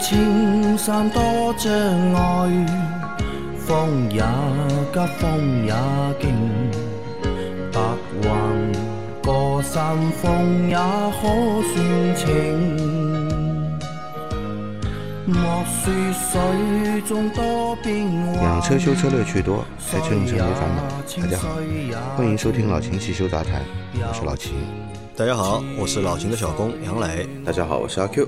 青山多障碍，风也急，风也劲，白云过山峰也可算情。莫说水中多变幻，养车修车乐趣多，开车用车没烦恼。大家好，欢迎收听老秦汽修杂谈，我是老秦。大家好，我是老秦的小工杨磊。大家好，我是阿 Q。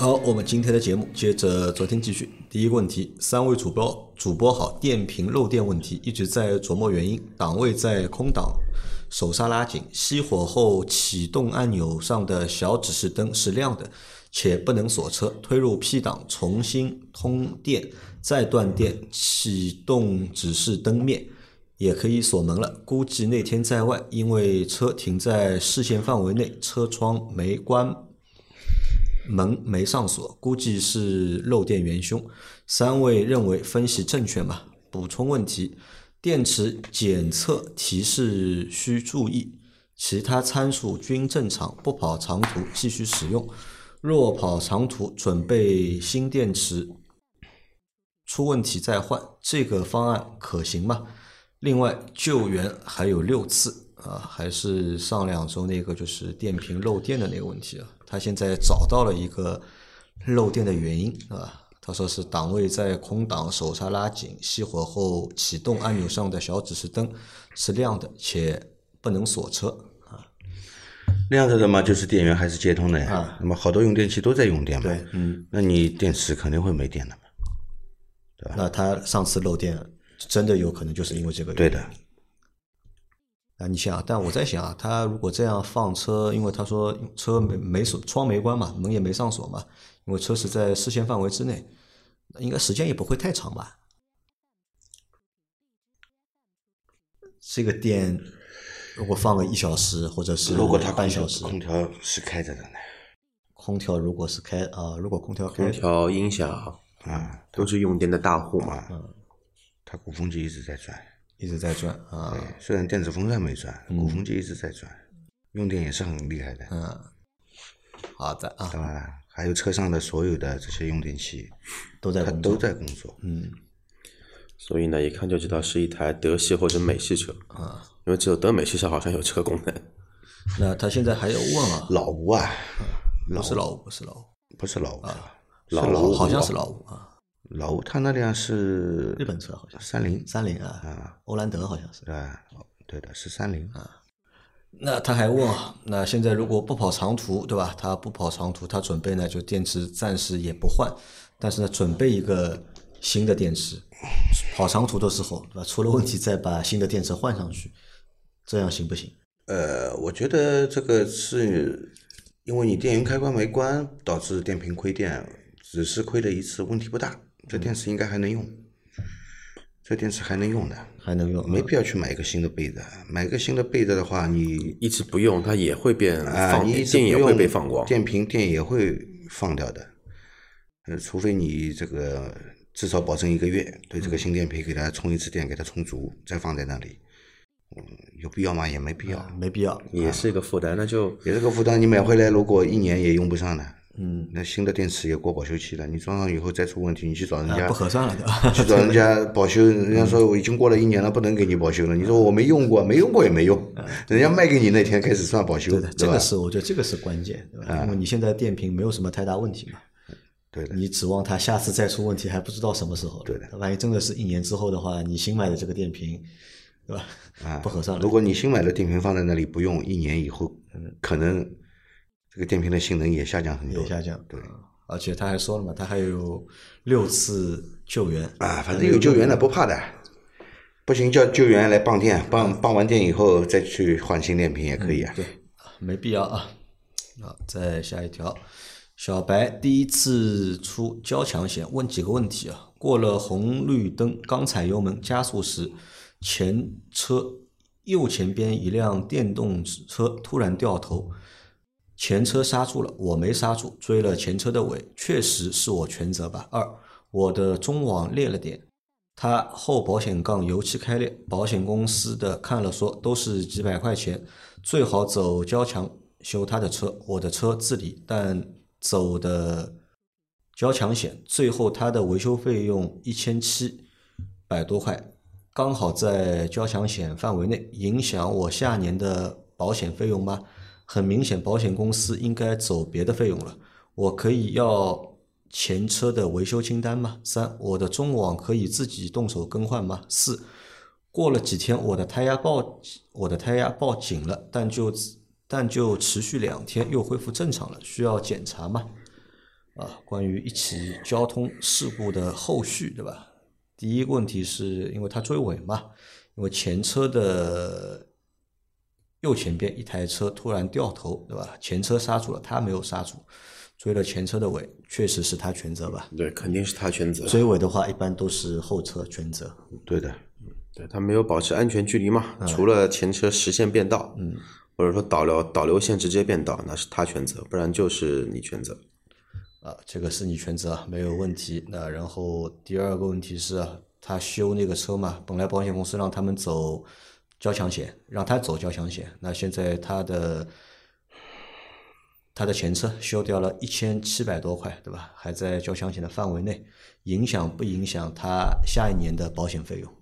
好，我们今天的节目接着昨天继续。第一个问题，三位主播主播好，电瓶漏电问题一直在琢磨原因。档位在空档，手刹拉紧，熄火后启动按钮上的小指示灯是亮的，且不能锁车。推入 P 档重新通电，再断电，启动指示灯灭。也可以锁门了。估计那天在外，因为车停在视线范围内，车窗没关，门没上锁，估计是漏电元凶。三位认为分析正确吗？补充问题：电池检测提示需注意，其他参数均正常，不跑长途继续使用。若跑长途，准备新电池，出问题再换，这个方案可行吗？另外，救援还有六次啊，还是上两周那个就是电瓶漏电的那个问题啊。他现在找到了一个漏电的原因啊，他说是档位在空档，手刹拉紧，熄火后启动按钮上的小指示灯是亮的，且不能锁车啊。亮着的嘛，就是电源还是接通的呀。啊那么好多用电器都在用电嘛。对，嗯，那你电池肯定会没电的嘛。对吧那他上次漏电真的有可能就是因为这个原因。对的，啊，你想啊，但我在想啊，他如果这样放车，因为他说车没没锁，窗没关嘛，门也没上锁嘛，因为车是在视线范围之内，那应该时间也不会太长吧？这个店如果放个一小时或者是如果他半小时，空调是开着的呢，空调如果是开啊，如果空调开空调、音响啊，都是用电的大户嘛。嗯，他鼓风机一直在转。一直在转啊，对，虽然电子风扇没转，鼓风机一直在转，用电也是很厉害的。嗯，好的啊，当然，还有车上的所有的这些用电器，都在工作都在工作。嗯所以呢，一看就知道是一台德系或者美系车啊，因为只有德美系车好像有这个功能。那他现在还要问啊，老吴啊，不是老吴，不是老吴，不是老吴，是老老吴，好像是老吴啊，老吴，他那辆是日本车好像三菱，三菱啊，啊，欧蓝德好像是。对吧？对的，是三菱啊。那他还问啊，那现在如果不跑长途，对吧？他不跑长途，他准备呢就电池暂时也不换，但是呢准备一个新的电池，跑长途的时候，对吧？出了问题再把新的电池换上去，这样行不行？呃，我觉得这个是因为你电源开关没关，导致电瓶亏电，只是亏了一次，问题不大。这电池应该还能用，这电池还能用的，还能用？没必要去买一个新的备的。买个新的备的的话，你一直不用，它也会变啊，你一直电，也会不用被放光。电瓶电也会放掉的。呃，除非你这个至少保证一个月，对这个新电瓶给它充一次电，给它充足，再放在那里，嗯，有必要吗？也没必要，没必要。也是一个负担，那就也是个负担。你买回来如果一年也用不上呢，嗯，那新的电池也过保修期了，你装上以后再出问题，你去找人家、啊不合算了，对吧？去找人家保修，人家说我已经过了一年了，不能给你保修了。你说我没用过，没用过也没用，人家卖给你那天开始算保修，对的，这个是我觉得这个是关键，对吧？因为你现在电瓶没有什么太大问题嘛，对的，你指望它下次再出问题还不知道什么时候。对的，万一真的是一年之后的话，你新买的这个电瓶，对吧？啊，不合算了。如果你新买的电瓶放在那里不用，一年以后可能这个电瓶的性能也下降很多，也下降，对嗯而且他还说了嘛，他还有六次救援啊，反正有救援的不怕的，不行叫救援来帮电，帮帮完电以后再去换新电瓶也可以啊。对，没必要啊。好，再下一条，小白第一次出交强险，问几个问题啊。过了红绿灯，刚踩油门加速时，前车右前边一辆电动车突然掉头，前车刹住了，我没刹住，追了前车的尾，确实是我全责吧。二，我的中网裂了点，他后保险杠油漆开裂，保险公司的看了说都是几百块钱，最好走交强修他的车，我的车自理，但走的交强险，最后他的维修费用一千七百多块，刚好在交强险范围内，影响我下年的保险费用吗？很明显，保险公司应该走别的费用了。我可以要前车的维修清单吗？三，我的中网可以自己动手更换吗？四，过了几天，我的胎压报我的胎压报警了，但就但就持续两天又恢复正常了，需要检查吗？啊，关于一起交通事故的后续，对吧？第一个问题是因为他追尾嘛，因为前车的右前边一台车突然掉头，对吧？前车刹住了，他没有刹住，追了前车的尾，确实是他全责吧？对，肯定是他全责。追尾的话，一般都是后车全责。对的，对他没有保持安全距离嘛，除了前车实线变道，嗯，或者说导流导流线直接变道，那是他全责，不然就是你全责。啊，这个是你全责，没有问题。那然后第二个问题是，他修那个车嘛，本来保险公司让他们走交强险，让他走交强险，那现在他的他的前车修掉了一千七百多块，对吧？还在交强险的范围内，影响不影响他下一年的保险费用？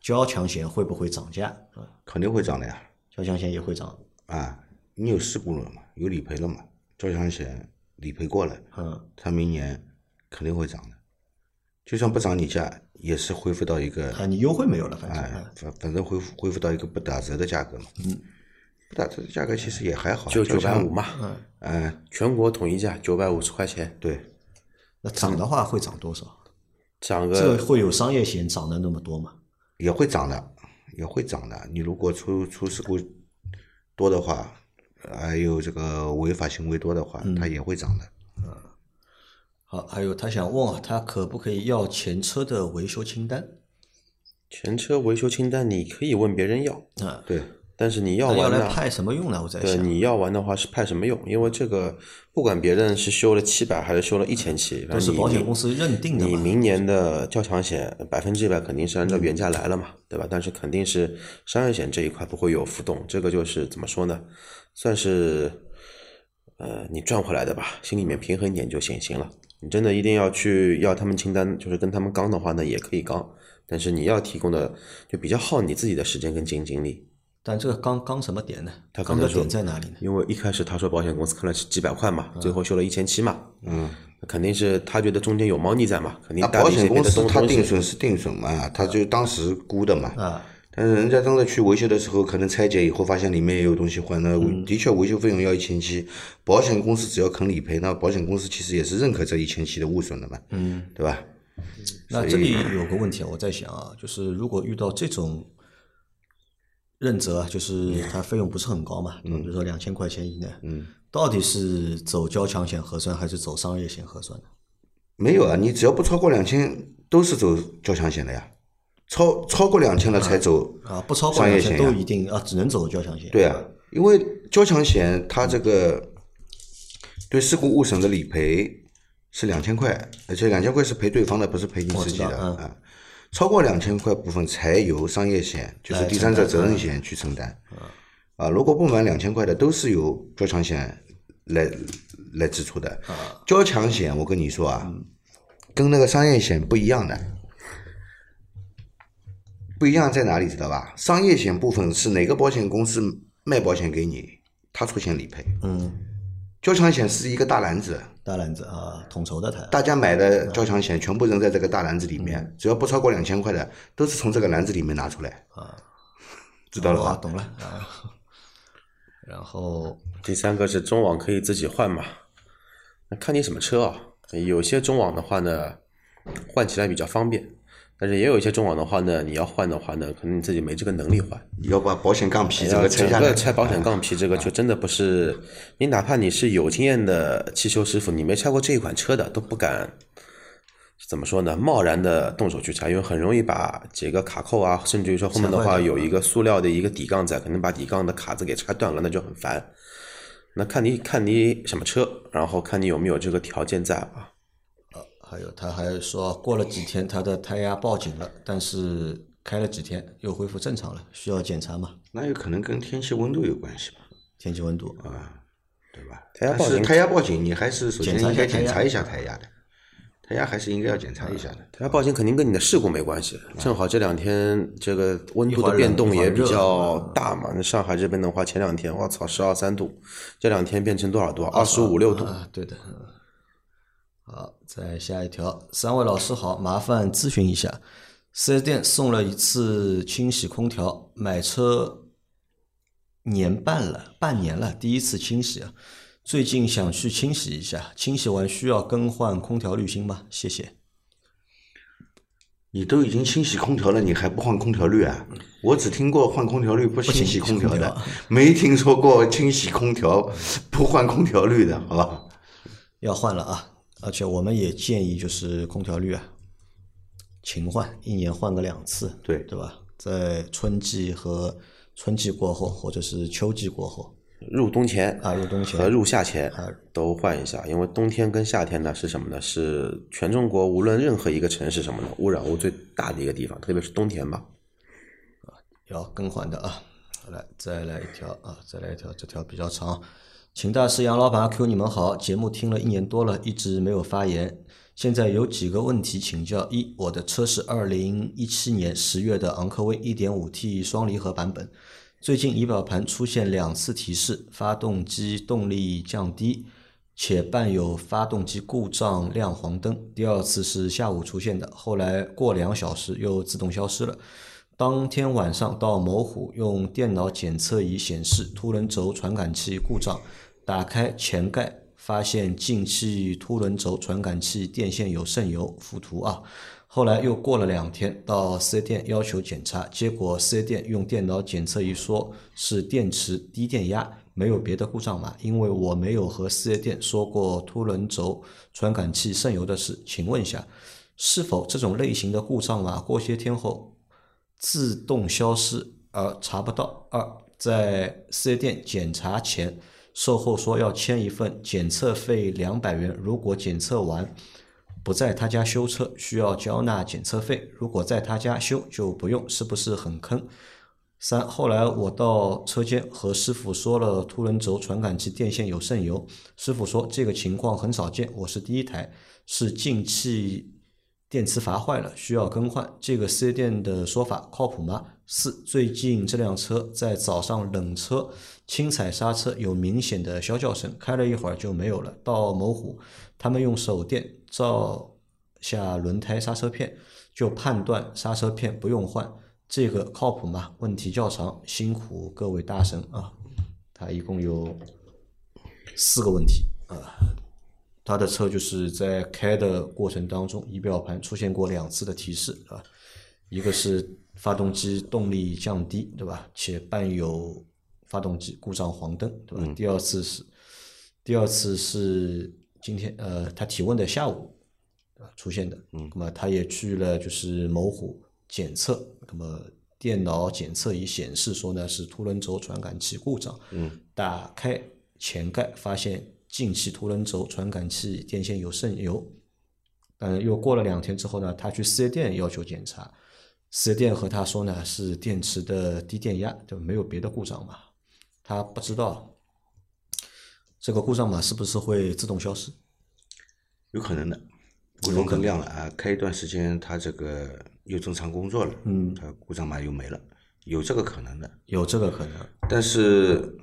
交强险会不会涨价？啊，肯定会涨的呀。交强险也会涨。啊，你有事故了嘛，有理赔了嘛，交强险理赔过了，嗯，他明年肯定会涨的。就算不涨你价，也是恢复到一个啊，你优惠没有了，反正。哎，反反正恢复恢复到一个不打折的价格嘛。嗯，不打折的价格其实也还好，就九百五嘛，嗯，全国统一价九百五十块钱，对，那涨的话会涨多少？涨个这个会有商业险涨的那么多吗？也会涨的，也会涨的。你如果出出事故多的话，还有这个违法行为多的话，它也会涨的。好，还有他想问啊，他可不可以要前车的维修清单？前车维修清单，你可以问别人要，啊，对，但是你要完呢，那要来派什么用呢？我在对，你要完的话是派什么用？因为这个不管别人是修了七百还是修了一千七，都是保险公司认定的。你明年的交强险百分之一百肯定是按照原价来了嘛，对吧？但是肯定是商业险这一块不会有浮动，这个就是怎么说呢？算是呃你赚回来的吧，心里面平衡一点就行行了。你真的一定要去要他们清单，就是跟他们刚的话呢，也可以刚，但是你要提供的就比较耗你自己的时间跟精精力。但这个刚刚什么点呢？刚的他可能说点在哪里呢？因为一开始他说保险公司看了是几百块嘛，最后修了一千七嘛，嗯，肯定是他觉得中间有猫腻在嘛，肯定那保险公司的东东西它定损是定损嘛，他就当时估的嘛。啊，但是人家真的去维修的时候，可能拆解以后发现里面也有东西坏，那嗯的确维修费用要一千七，保险公司只要肯理赔，那保险公司其实也是认可这一千七的物损的嘛，嗯，对吧？那这里有个问题啊，我在想啊，就是如果遇到这种认责，就是它费用不是很高嘛，比如说两千块钱以内，嗯，到底是走交强险核算还是走商业险核算呢？没有啊，你只要不超过两千，都是走交强险的呀，超超过两千了才走啊，不超过商业两千都一定啊，只能走交强险。对啊，因为交强险它这个对事故误损的理赔是两千块，而且两千块是赔对方的，不是赔你自己的啊。超过两千块部分才由商业险，就是第三者责任险去承担。啊，如果不满两千块的，都是由交强险来来支出的。交强险，我跟你说啊，跟那个商业险不一样的。不一样在哪里知道吧？商业险部分是哪个保险公司卖保险给你，他出钱理赔。嗯，交强险是一个大篮子，大篮子啊，统筹的它。大家买的交强险全部扔在这个大篮子里面，只要不超过两千块的，都是从这个篮子里面拿出来。啊，知道了啊，懂了啊。然后第三个是中网可以自己换嘛？那看你什么车啊？有些中网的话呢，换起来比较方便，但是也有一些中网的话呢，你要换的话呢，可能你自己没这个能力换。要把保险杠皮整个拆下来整个，拆保险杠皮，这个就真的不是你，哪怕你是有经验的汽修师傅，你没拆过这一款车的，都不敢怎么说呢？贸然的动手去拆，因为很容易把几个卡扣啊，甚至于说后面的话有一个塑料的一个底杠在，可能把底杠的卡子给拆断了，那就很烦。那看你看你什么车，然后看你有没有这个条件在啊。还有他还说过了几天他的胎压报警了，但是开了几天又恢复正常了，需要检查吗？那有可能跟天气温度有关系吧？天气温度啊，对吧？胎压报警胎压报警，你还是首先检查一下应该检查一下胎压的。胎压还是应该要检查一下的。胎压报警肯定跟你的事故没关系，正好这两天这个温度的变动也比较大嘛。那上海这边的话，前两天我操十二三度，这两天变成多少度？二十五六度。啊，对的。嗯好，再下一条，三位老师好，麻烦咨询一下，四 S 店送了一次清洗空调，买车年半了，半年了，第一次清洗啊，最近想去清洗一下，清洗完需要更换空调滤芯吗？谢谢。你都已经清洗空调了，你还不换空调滤啊？我只听过换空调滤不清洗空调的，没听说过清洗空调不换空调滤的，好吧？要换了啊！而且我们也建议就是空调滤啊，勤换，一年换个两次，对对吧？在春季和春季过后，或者是秋季过后，入冬前啊入冬前和入夏前啊都换一下，因为冬天跟夏天呢是什么呢？是全中国无论任何一个城市什么呢，污染物最大的一个地方，特别是冬天吧。要更换的啊。来，再来一条啊，再来一条，这条比较长。秦大师、杨老板、阿 Q，你们好，节目听了一年多了，一直没有发言。现在有几个问题请教：一，我的车是二零一七年十月的昂科威 1.5T 双离合版本，最近仪表盘出现两次提示，发动机动力降低，且伴有发动机故障亮黄灯。第二次是下午出现的，后来过两小时又自动消失了。当天晚上到某虎用电脑检测仪显示凸轮轴传感器故障，打开前盖发现进气凸轮轴传感器电线有渗油，附图啊。后来又过了两天，到四 S 店要求检查，结果四 S 店用电脑检测仪说是电池低电压，没有别的故障码。因为我没有和四 S 店说过凸轮轴传感器渗油的事，请问一下，是否这种类型的故障码过些天后自动消失而查不到。二，在四 S 店检查前，售后说要签一份检测费两百元，如果检测完不在他家修车，需要交纳检测费；如果在他家修就不用，是不是很坑？三，后来我到车间和师傅说了凸轮轴传感器电线有渗油，师傅说这个情况很少见，我是第一台，是进气电磁阀坏了，需要更换。这个四 S 店的说法靠谱吗？四，最近这辆车在早上冷车轻踩刹车有明显的啸叫声，开了一会儿就没有了。到某虎，他们用手电照下轮胎刹车片，就判断刹车片不用换，这个靠谱吗？问题较长，辛苦各位大神啊！他一共有四个问题啊。他的车就是在开的过程当中，仪表盘出现过两次的提示，对吧？一个是发动机动力降低，对吧？且伴有发动机故障黄灯，对吧？第二次是，第二次是今天呃，他提问的下午，对吧？出现的，嗯，那么他也去了就是某虎检测，那么电脑检测仪显示说呢是凸轮轴传感器故障，嗯，打开前盖发现进气凸轮轴传感器电线有渗油，嗯，又过了两天之后呢，他去四 S 店要求检查，四 S 店和他说呢是电池的低电压，就没有别的故障码，他不知道这个故障码是不是会自动消失。有可能的，故障灯亮了啊，开一段时间它这个又正常工作了，嗯，它故障码又没了，有这个可能的。有这个可能，但是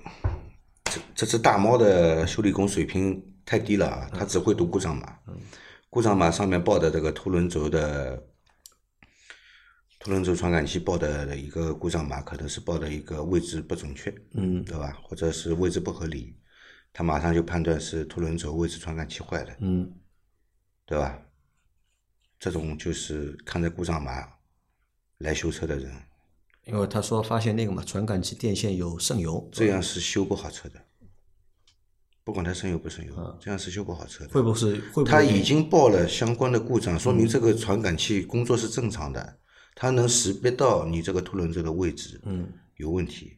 这这只大猫的修理工水平太低了啊，它只会读故障码，故障码上面报的这个凸轮轴的凸轮轴传感器报的一个故障码，可能是报的一个位置不准确，嗯对吧？或者是位置不合理，他马上就判断是凸轮轴位置传感器坏了，嗯，对吧？这种就是看着故障码来修车的人，因为他说发现那个嘛传感器电线有渗油，这样是修不好车的。不管它渗油不渗油，这样是修不好车的。会不会会不会它已经报了相关的故障，说明这个传感器工作是正常的，它能识别到你这个凸轮轴的位置，嗯，有问题。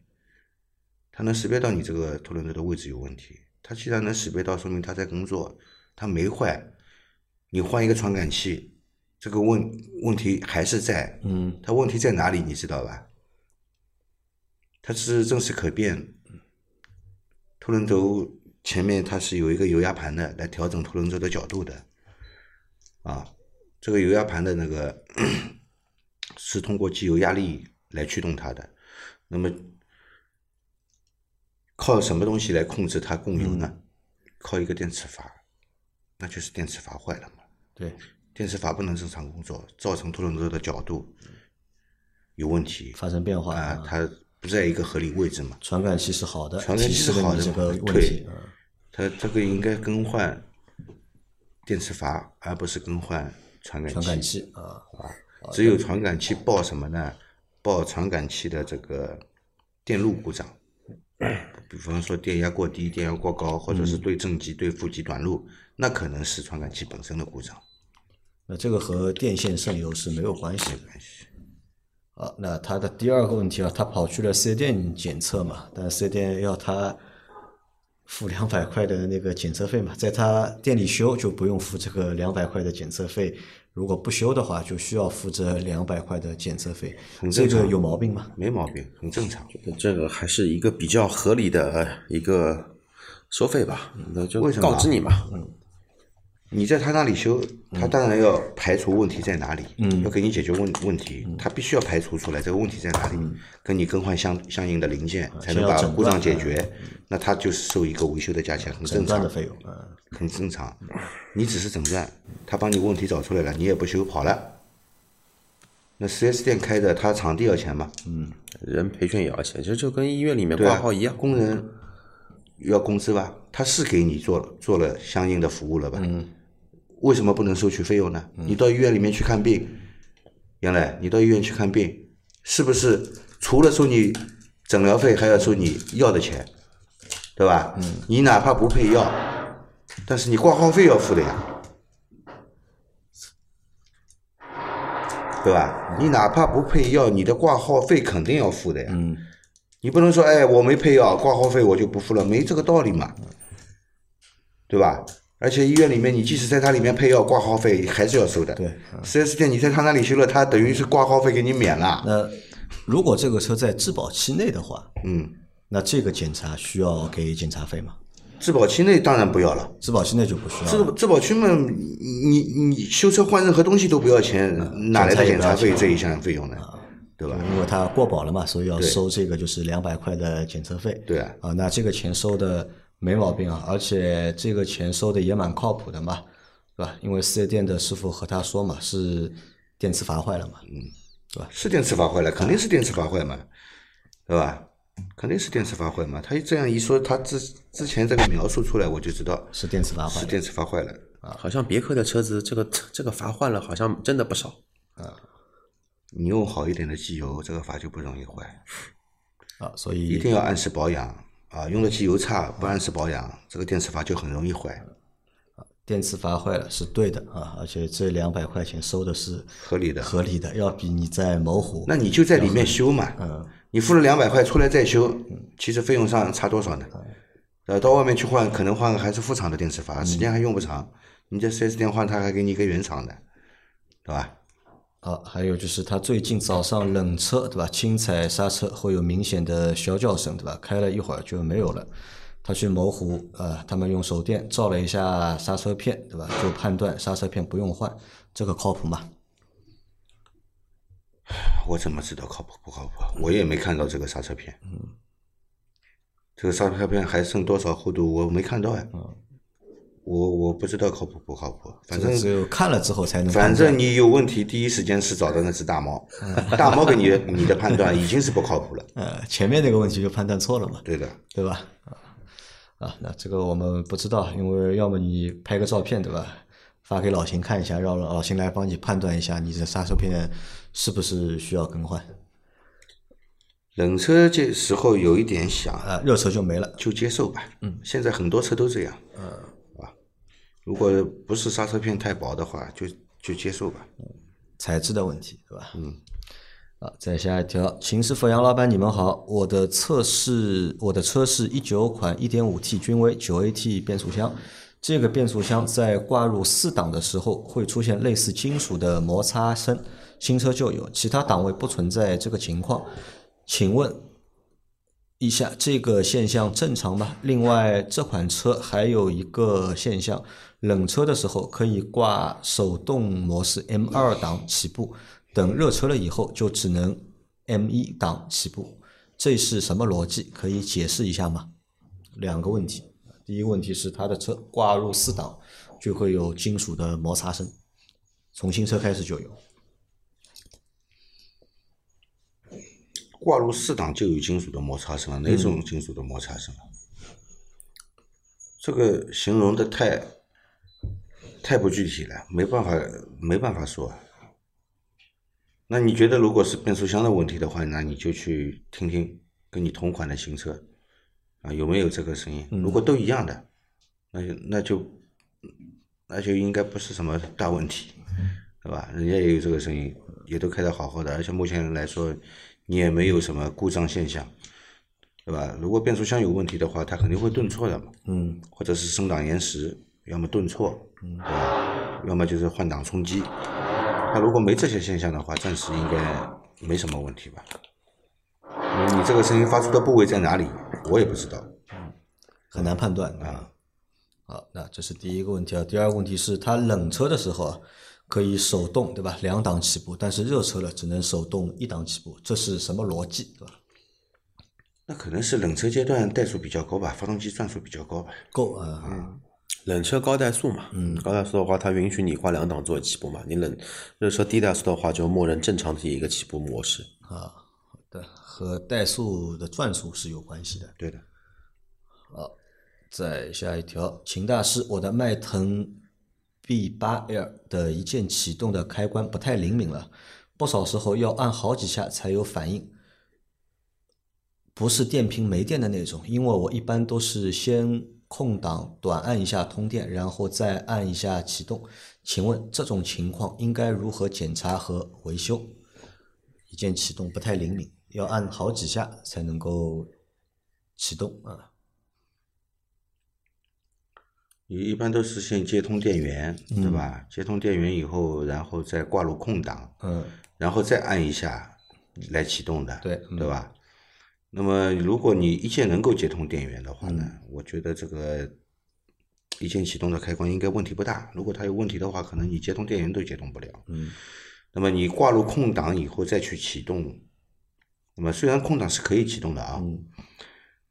它能识别到你这个凸轮轴的位置有问题，它既然能识别到，说明它在工作，它没坏。你换一个传感器，这个问问题还是在，嗯，它问题在哪里？你知道吧？它是正时可变，凸轮轴前面它是有一个油压盘的，来调整凸轮轴的角度的，啊，这个油压盘的那个 是通过机油压力来驱动它的。那么靠什么东西来控制它供油呢？靠一个电磁阀，那就是电磁阀坏了嘛。对，电磁阀不能正常工作，造成凸轮轴的角度有问题发生变化啊，它不在一个合理位置嘛。传感器是好的，传感器是好的这个问题它这个应该更换电磁阀，而不是更换传感器。传感器啊，只有传感器报什么呢？报传感器的这个电路故障，比方说电压过低、电压过高，或者是对正极、对负极短路，那可能是传感器本身的故障。那这个和电线渗油是没有关系的。啊，那他的第二个问题啊，他跑去了四 S 店检测嘛，但四 S 店要他付两百块的那个检测费嘛，在他店里修就不用付这个两百块的检测费，如果不修的话，就需要付这两百块的检测费，这个有毛病吗？没毛病，很正常。这个还是一个比较合理的一个收费吧，那就告知你嘛。你在他那里修，他当然要排除问题在哪里，要给你解决问问题，他必须要排除出来这个问题在哪里，跟你更换相相应的零件，才能把故障解决。那他就是收一个维修的价钱，很正常的，费用，嗯，很正常。你只是诊断，他帮你问题找出来了，你也不修跑了。那 4S 店开的，他场地要钱吗？人培训也要钱，其实就跟医院里面挂号一样。工人要工资吧？他是给你做做了相应的服务了吧？嗯。为什么不能收取费用呢？你到医院里面去看病，杨磊，你到医院去看病，是不是除了收你诊疗费，还要收你药的钱，对吧？嗯。你哪怕不配药，但是你挂号费要付的呀，对吧？你哪怕不配药，你的挂号费肯定要付的呀。嗯。你不能说，哎，我没配药，挂号费我就不付了，没这个道理嘛，对吧？而且医院里面，你即使在它里面配药，挂号费还是要收的。对。四 S 店你在他那里修了，他等于是挂号费给你免了。那如果这个车在质保期内的话，嗯，那这个检查需要给检查费吗？质保期内当然不要了。质保期内就不需要质。质保期嘛，你你修车换任何东西都不要钱，哪来的检查费这一项费用呢？对吧？因为它过保了嘛，所以要收这个就是两百块的检测费。对啊啊，那这个钱收的没毛病啊，而且这个钱收的也蛮靠谱的嘛，对吧？因为四 S 店的师傅和他说嘛，是电磁阀坏了嘛，嗯，对吧是电磁阀坏了，肯定是电磁阀坏嘛，对吧？肯定是电磁阀坏嘛。他这样一说，他之之前这个描述出来，我就知道是电磁阀坏了。是电磁阀坏了啊。好像别克的车子这个这个阀换了，好像真的不少啊。你用好一点的机油，这个阀就不容易坏。啊，所以一定要按时保养啊！用的机油差，不按时保养，这个电磁阀就很容易坏，电磁阀坏了是对的啊，而且这两百块钱收的是合理的。合理的，要比你在某虎那你就在里面修嘛，嗯你付了两百块出来再修，其实费用上差多少呢？呃，到外面去换，可能换个还是副厂的电磁阀，时间还用不长。你在四 S 店换，他还给你一个原厂的，对吧？啊，还有就是他最近早上冷车对吧？轻踩刹车会有明显的小叫声对吧？开了一会儿就没有了。他去某虎呃，他们用手电照了一下刹车片对吧？就判断刹车片不用换，这个靠谱吗？我怎么知道靠谱不靠谱？我也没看到这个刹车片。嗯这个刹车片还剩多少厚度？我没看到呀。我我不知道靠谱不靠谱，反正只有看了之后才能反。正你有问题，第一时间是找的那只大猫，大猫给你的你的判断已经是不靠谱了。呃，前面那个问题就判断错了嘛，对的，对吧？啊啊，那这个我们不知道，因为要么你拍个照片对吧？发给老邢看一下，让老邢来帮你判断一下你的刹车片是不是需要更换。冷车这时候有一点响，啊，热车就没了。就接受吧。嗯，现在很多车都这样。嗯，啊，如果不是刹车片太薄的话，就就接受吧。材质的问题，对吧？嗯。啊，再下一条，秦师傅、杨老板，你们好。我的测试，我的车是一九款 1.5T 君威九 AT 变速箱，这个变速箱在挂入四档的时候会出现类似金属的摩擦声，新车就有，其他档位不存在这个情况。请问一下这个现象正常吗？另外，这款车还有一个现象，冷车的时候可以挂手动模式 M 二档起步，等热车了以后就只能 M 一档起步，这是什么逻辑？可以解释一下吗？两个问题，第一个问题是它的车挂入四档就会有金属的摩擦声，从新车开始就有。挂入四档就有金属的摩擦声了，哪种金属的摩擦声啊？这个形容的太太不具体了，没办法没办法说。那你觉得如果是变速箱的问题的话，那你就去听听跟你同款的新车啊有没有这个声音？如果都一样的，那就那就那就应该不是什么大问题，对吧？人家也有这个声音，也都开得好好的，而且目前来说。你也没有什么故障现象，对吧？如果变速箱有问题的话，它肯定会顿挫的嘛。嗯。或者是升档延时，要么顿挫，对吧？要么就是换挡冲击。它如果没这些现象的话，暂时应该没什么问题吧？你这个声音发出的部位在哪里？我也不知道。嗯。很难判断啊。好，那这是第一个问题啊。第二个问题是，它冷车的时候啊。可以手动对吧？两档起步，但是热车了只能手动一档起步，这是什么逻辑对吧？那可能是冷车阶段怠速比较高吧，发动机转速比较高吧。够啊，嗯，冷车高怠速嘛，嗯，高怠速的话，它允许你挂两档做起步嘛。你冷热车低怠速的话，就默认正常的一个起步模式。啊，好的，和怠速的转速是有关系的。对的。好，再下一条，秦大师，我的迈腾。B 八 L 的一键启动的开关不太灵敏了，不少时候要按好几下才有反应，不是电瓶没电的那种。因为我一般都是先空档短按一下通电，然后再按一下启动。请问这种情况应该如何检查和维修？一键启动不太灵敏，要按好几下才能够启动啊。你一般都是先接通电源，对吧？接通电源以后，然后再挂入空档，嗯，然后再按一下来启动的，对，对吧？那么如果你一键能够接通电源的话呢，我觉得这个一键启动的开关应该问题不大。如果它有问题的话，可能你接通电源都接通不了。嗯，那么你挂入空档以后再去启动，那么虽然空档是可以启动的啊。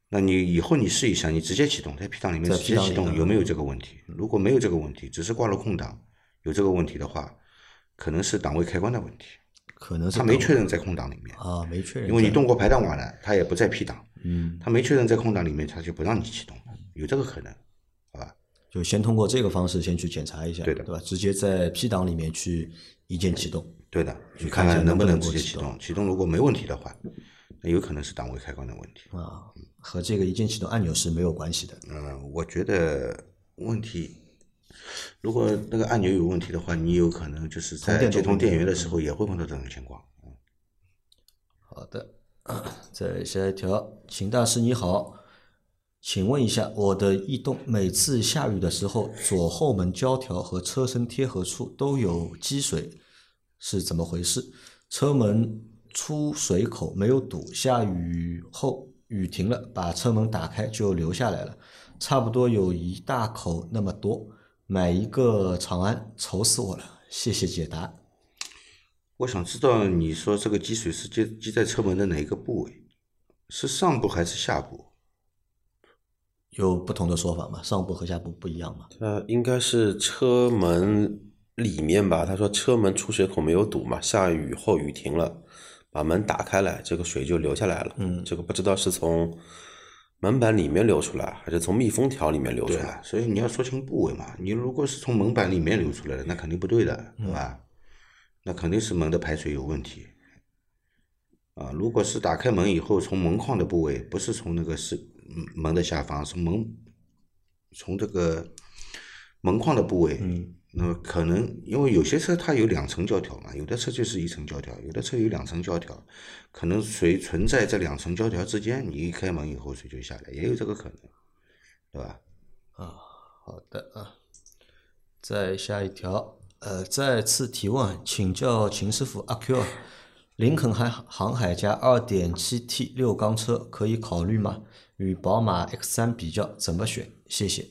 那你以后你试一下，你直接启动在 P 档里面直接启动有没有这个问题？如果没有这个问题，只是挂了空档，有这个问题的话，可能是档位开关的问题。可能是他没确认在空档里面啊，没确认。因为你动过排档瓦了，他也不在 P 档。嗯。他没确认在空档里面，他就不让你启动，有这个可能，好吧？就先通过这个方式先去检查一下，对的，对吧？直接在 P 档里面去一键启动。对的，去看看能不能直接启动。启动如果没问题的话，那有可能是档位开关的问题。啊。和这个一键启动按钮是没有关系的。嗯，我觉得问题，如果那个按钮有问题的话，你有可能就是在接通电源的时候也会碰到这种情况。好的，再下一条，秦大师你好，请问一下，我的逸动每次下雨的时候，左后门胶条和车身贴合处都有积水，是怎么回事？车门出水口没有堵，下雨后。雨停了，把车门打开就流下来了，差不多有一大口那么多。买一个长安，愁死我了。谢谢解答。我想知道你说这个积水是积积在车门的哪一个部位？是上部还是下部？有不同的说法吗？上部和下部不一样吗？呃，应该是车门里面吧。他说车门出水口没有堵嘛，下雨后雨停了。把门打开来，这个水就流下来了。嗯，这个不知道是从门板里面流出来，还是从密封条里面流出来。所以你要说清部位嘛。你如果是从门板里面流出来的，那肯定不对的，对吧？那肯定是门的排水有问题。啊，如果是打开门以后，从门框的部位，不是从那个是门的下方，是门从这个门框的部位。嗯。那么可能因为有些车它有两层胶条嘛，有的车就是一层胶条，有的车有两层胶条，可能水存在这两层胶条之间，你一开门以后水就下来，也有这个可能，对吧？啊，好的啊，再下一条，呃，再次提问，请教秦师傅阿 Q，林肯航航海家 2.7T 六缸车可以考虑吗？与宝马 X3 比较怎么选？谢谢。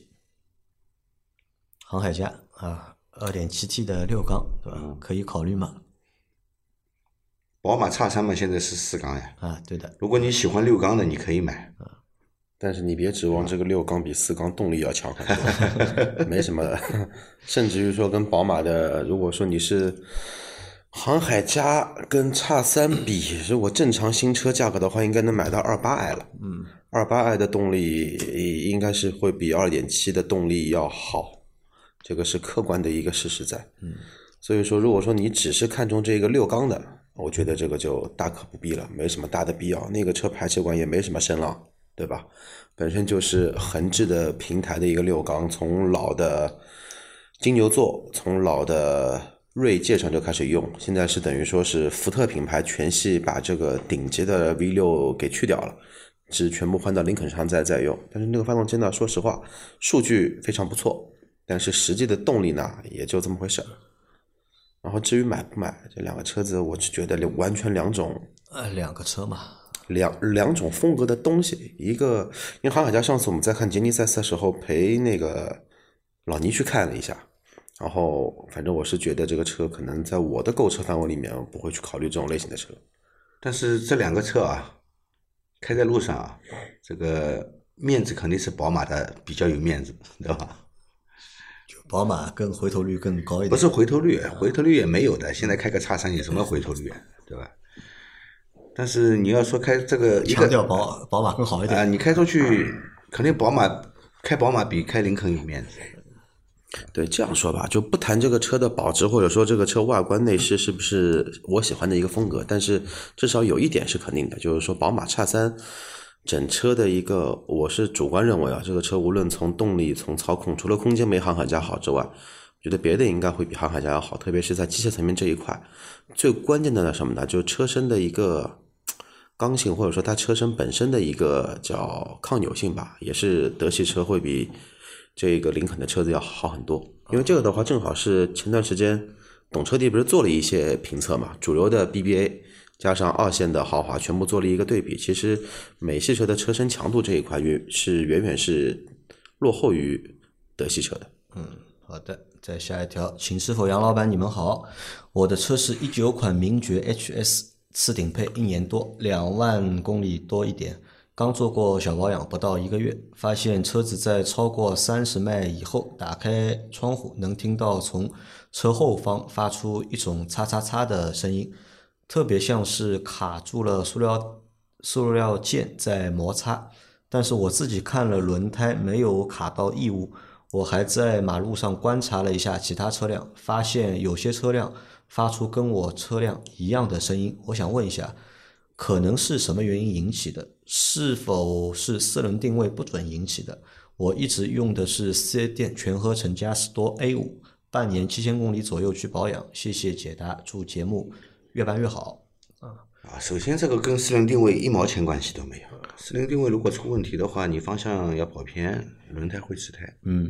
航海家啊二点七 T 的六缸对吧？可以考虑吗？宝马叉三嘛，现在是四缸呀。啊，对的，如果你喜欢六缸的，你可以买。啊但是你别指望这个六缸比四缸动力要强很多，没什么的。甚至于说跟宝马的，如果说你是航海家跟叉三比，如果正常新车价格的话，应该能买到二八 i 了。嗯，二八 i 的动力应该是会比二点七的动力要好，这个是客观的一个事实在。嗯，所以说如果说你只是看中这个六缸的，我觉得这个就大可不必了，没什么大的必要。那个车排气管也没什么声浪。对吧？本身就是横置的平台的一个六缸，从老的金牛座，从老的锐界上就开始用，现在是等于说是福特品牌全系把这个顶级的 V 六给去掉了，只全部换到林肯上再再用。但是那个发动机呢，说实话，数据非常不错，但是实际的动力呢，也就这么回事儿。然后至于买不买这两个车子，我是觉得完全两种，呃，两个车嘛。两两种风格的东西，一个因为航海家上次我们在看杰尼赛斯的时候陪那个老倪去看了一下，然后反正我是觉得这个车可能在我的购车范围里面不会去考虑这种类型的车，但是这两个车啊，开在路上啊，这个面子肯定是宝马的比较有面子，对吧？就宝马更回头率更高一点，不是回头率，回头率也没有的，现在开个叉三有什么回头率，对吧？但是你要说开这个一个强调宝宝马更好一点啊，你开出去肯定宝马开宝马比开林肯有面子。对，这样说吧，就不谈这个车的保值，或者说这个车外观内饰是不是我喜欢的一个风格，但是至少有一点是肯定的，就是说宝马叉三整车的一个，我是主观认为啊，这个车无论从动力、从操控，除了空间没航海家好之外，觉得别的应该会比航海家要好，特别是在机械层面这一块。最关键的呢什么呢？就是车身的一个。刚性或者说它车身本身的一个叫抗扭性吧，也是德系车会比这个林肯的车子要好很多。因为这个的话，正好是前段时间懂车帝不是做了一些评测嘛，主流的 BBA 加上二线的豪华全部做了一个对比。其实美系车的车身强度这一块远是远远是落后于德系车的。嗯，好的，再下一条，请师傅杨老板你们好，我的车是一九款名爵 HS。次顶配一年多，两万公里多一点，刚做过小保养，不到一个月，发现车子在超过三十迈以后，打开窗户能听到从车后方发出一种“嚓嚓嚓”的声音，特别像是卡住了塑料塑料件在摩擦。但是我自己看了轮胎没有卡到异物，我还在马路上观察了一下其他车辆，发现有些车辆。发出跟我车辆一样的声音，我想问一下，可能是什么原因引起的？是否是四轮定位不准引起的？我一直用的是四 S 店全合成嘉实多 A 五，半年七千公里左右去保养。谢谢解答，祝节目越办越好。啊啊，首先这个跟四轮定位一毛钱关系都没有。四轮定位如果出问题的话，你方向要跑偏，轮胎会吃胎，嗯，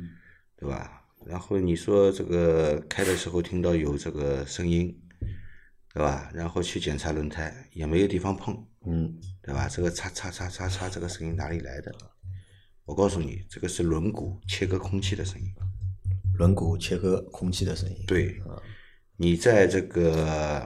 对吧？然后你说这个开的时候听到有这个声音，对吧？然后去检查轮胎也没有地方碰，嗯，对吧？这个嚓嚓嚓嚓嚓这个声音哪里来的？我告诉你，这个是轮毂切割空气的声音。轮毂切割空气的声音。对，你在这个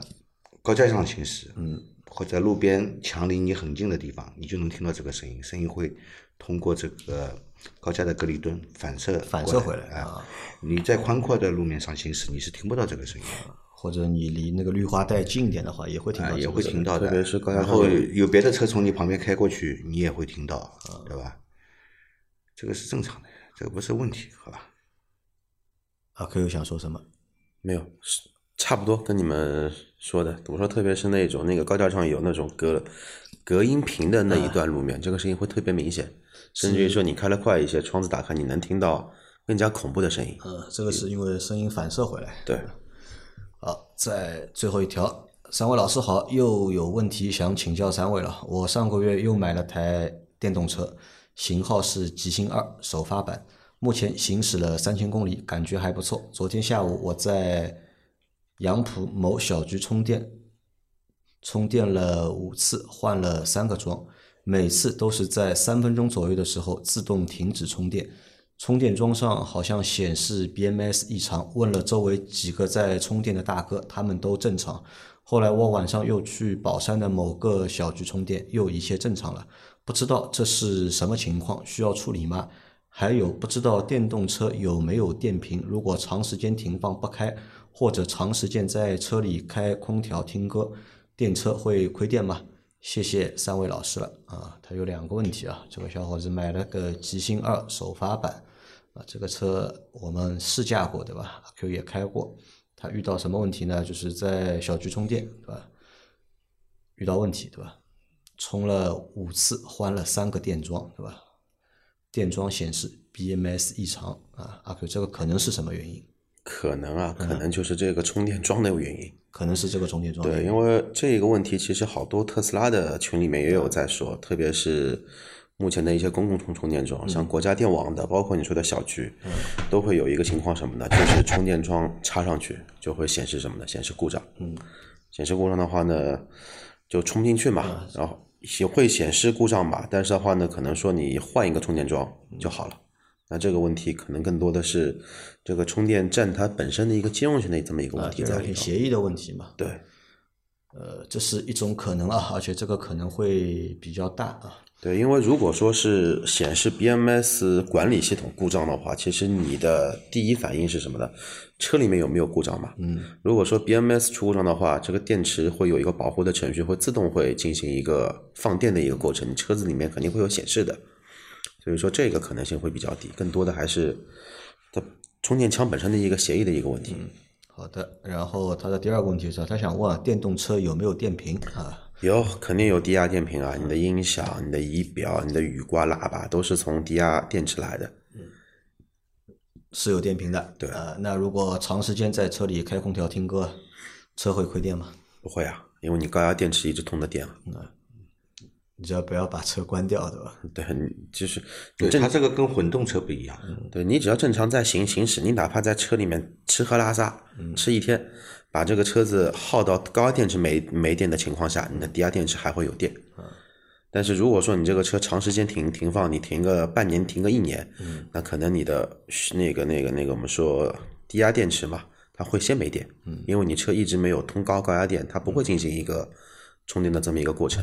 高架上行驶，嗯，或者路边墙离你很近的地方，你就能听到这个声音，声音会通过这个。高架的隔离墩反射反射回来啊！你在宽阔的路面上行驶，你是听不到这个声音。或者你离那个绿化带近一点的话，也会听到。也会听到的。特别是高架然后有别的车从你旁边开过去，你也会听到，对吧？这个是正常的，这个不是问题，好吧？阿 Q 想说什么？没有，是差不多跟你们说的。我说，特别是那种那个高架上有那种隔隔音屏的那一段路面，这个声音会特别明显。甚至于说，你开的快一些，窗子打开，你能听到更加恐怖的声音。嗯，这个是因为声音反射回来。对。好，在最后一条，三位老师好，又有问题想请教三位了。我上个月又买了台电动车，型号是极星二首发版，目前行驶了三千公里，感觉还不错。昨天下午我在杨浦某小区充电，充电了五次，换了三个桩，每次都是在三分钟左右的时候自动停止充电。充电桩上好像显示 BMS 异常，问了周围几个在充电的大哥，他们都正常。后来我晚上又去宝山的某个小区充电，又一切正常了。不知道这是什么情况，需要处理吗？还有不知道电动车有没有电瓶？如果长时间停放不开，或者长时间在车里开空调听歌，电车会亏电吗？谢谢三位老师了啊！他有两个问题啊，这个小伙子买了个极星二首发版啊，这个车我们试驾过对吧？阿 Q 也开过，他遇到什么问题呢？就是在小区充电对吧？遇到问题对吧？充了五次，换了三个电桩对吧？电桩显示 BMS 异常啊，阿 Q 这个可能是什么原因？可能啊，可能就是这个充电桩的原因。可能是这个充电桩。对，因为这个问题其实好多特斯拉的群里面也有在说，特别是目前的一些公共充充电桩，像国家电网的，包括你说的小区，都会有一个情况什么呢？就是充电桩插上去就会显示什么呢？显示故障。嗯，显示故障的话呢，就充不进去嘛，然后也会显示故障吧，但是的话呢，可能说你换一个充电桩就好了。那这个问题可能更多的是这个充电站它本身的一个兼容性的这么一个问题在里头。协议的问题嘛。对，呃，这是一种可能啊，而且这个可能会比较大啊。对，因为如果说是显示 BMS 管理系统故障的话，其实你的第一反应是什么呢？车里面有没有故障嘛？嗯，如果说 BMS 出故障的话，这个电池会有一个保护的程序，会自动会进行一个放电的一个过程，你车子里面肯定会有显示的。所以说这个可能性会比较低，更多的还是它充电枪本身的一个协议的一个问题。好的，然后他的第二个问题是，他想问啊电动车有没有电瓶啊？有，肯定有低压电瓶啊！你的音响、你的仪表、你的雨刮、喇叭都是从低压电池来的。是有电瓶的。对呃，那如果长时间在车里开空调听歌，车会亏电吗？不会啊，因为你高压电池一直通的电啊。你只要不要把车关掉，对吧？对，你就是对，它这个跟混动车不一样。对你只要正常在行行驶，你哪怕在车里面吃喝拉撒，吃一天，把这个车子耗到高压电池没没电的情况下，你的低压电池还会有电。但是如果说你这个车长时间停停放，你停个半年，停个一年，那可能你的那个那个那个我们说低压电池嘛，它会先没电，因为你车一直没有通高高压电，它不会进行一个充电的这么一个过程。